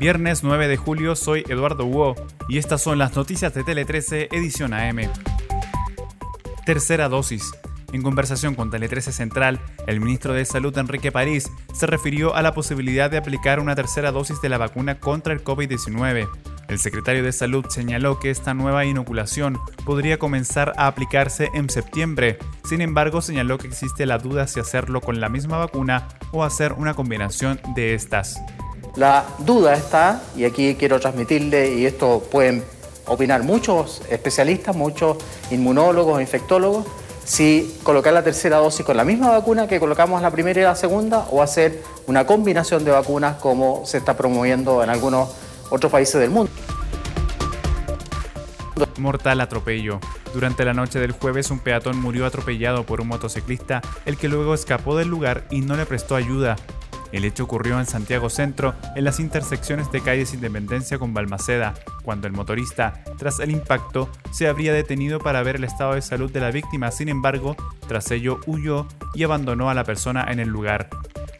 Viernes 9 de julio soy Eduardo Hugo y estas son las noticias de Tele 13 edición AM. Tercera dosis. En conversación con Tele 13 Central, el ministro de Salud Enrique París se refirió a la posibilidad de aplicar una tercera dosis de la vacuna contra el COVID-19. El secretario de Salud señaló que esta nueva inoculación podría comenzar a aplicarse en septiembre. Sin embargo, señaló que existe la duda si hacerlo con la misma vacuna o hacer una combinación de estas. La duda está, y aquí quiero transmitirle, y esto pueden opinar muchos especialistas, muchos inmunólogos, infectólogos, si colocar la tercera dosis con la misma vacuna que colocamos la primera y la segunda o hacer una combinación de vacunas como se está promoviendo en algunos otros países del mundo. Mortal atropello. Durante la noche del jueves un peatón murió atropellado por un motociclista, el que luego escapó del lugar y no le prestó ayuda. El hecho ocurrió en Santiago Centro, en las intersecciones de calles Independencia con Balmaceda, cuando el motorista, tras el impacto, se habría detenido para ver el estado de salud de la víctima, sin embargo, tras ello huyó y abandonó a la persona en el lugar.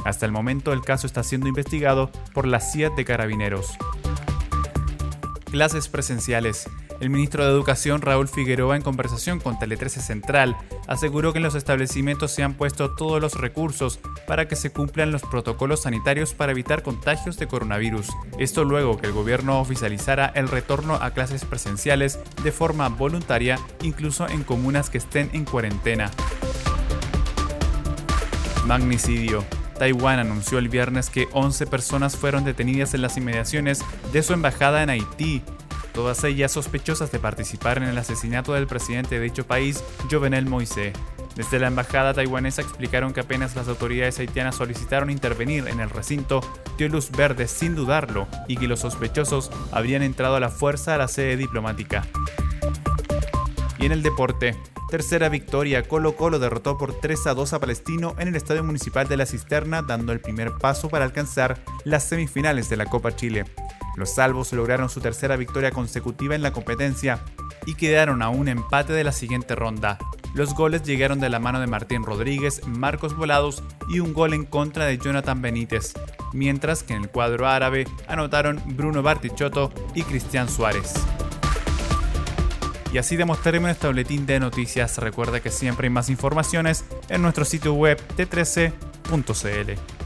Hasta el momento el caso está siendo investigado por la CIA de Carabineros. Clases presenciales. El ministro de Educación, Raúl Figueroa, en conversación con Tele 13 Central, aseguró que en los establecimientos se han puesto todos los recursos para que se cumplan los protocolos sanitarios para evitar contagios de coronavirus. Esto luego que el gobierno oficializara el retorno a clases presenciales de forma voluntaria, incluso en comunas que estén en cuarentena. Magnicidio. Taiwán anunció el viernes que 11 personas fueron detenidas en las inmediaciones de su embajada en Haití todas ellas sospechosas de participar en el asesinato del presidente de dicho país, Jovenel Moise. Desde la embajada taiwanesa explicaron que apenas las autoridades haitianas solicitaron intervenir en el recinto, dio luz verde sin dudarlo y que los sospechosos habrían entrado a la fuerza a la sede diplomática. Y en el deporte, tercera victoria, Colo Colo derrotó por 3 a 2 a Palestino en el Estadio Municipal de la Cisterna, dando el primer paso para alcanzar las semifinales de la Copa Chile. Los salvos lograron su tercera victoria consecutiva en la competencia y quedaron a un empate de la siguiente ronda. Los goles llegaron de la mano de Martín Rodríguez, Marcos Volados y un gol en contra de Jonathan Benítez, mientras que en el cuadro árabe anotaron Bruno Bartichotto y Cristian Suárez. Y así demos término este boletín de noticias. Recuerda que siempre hay más informaciones en nuestro sitio web t13.cl.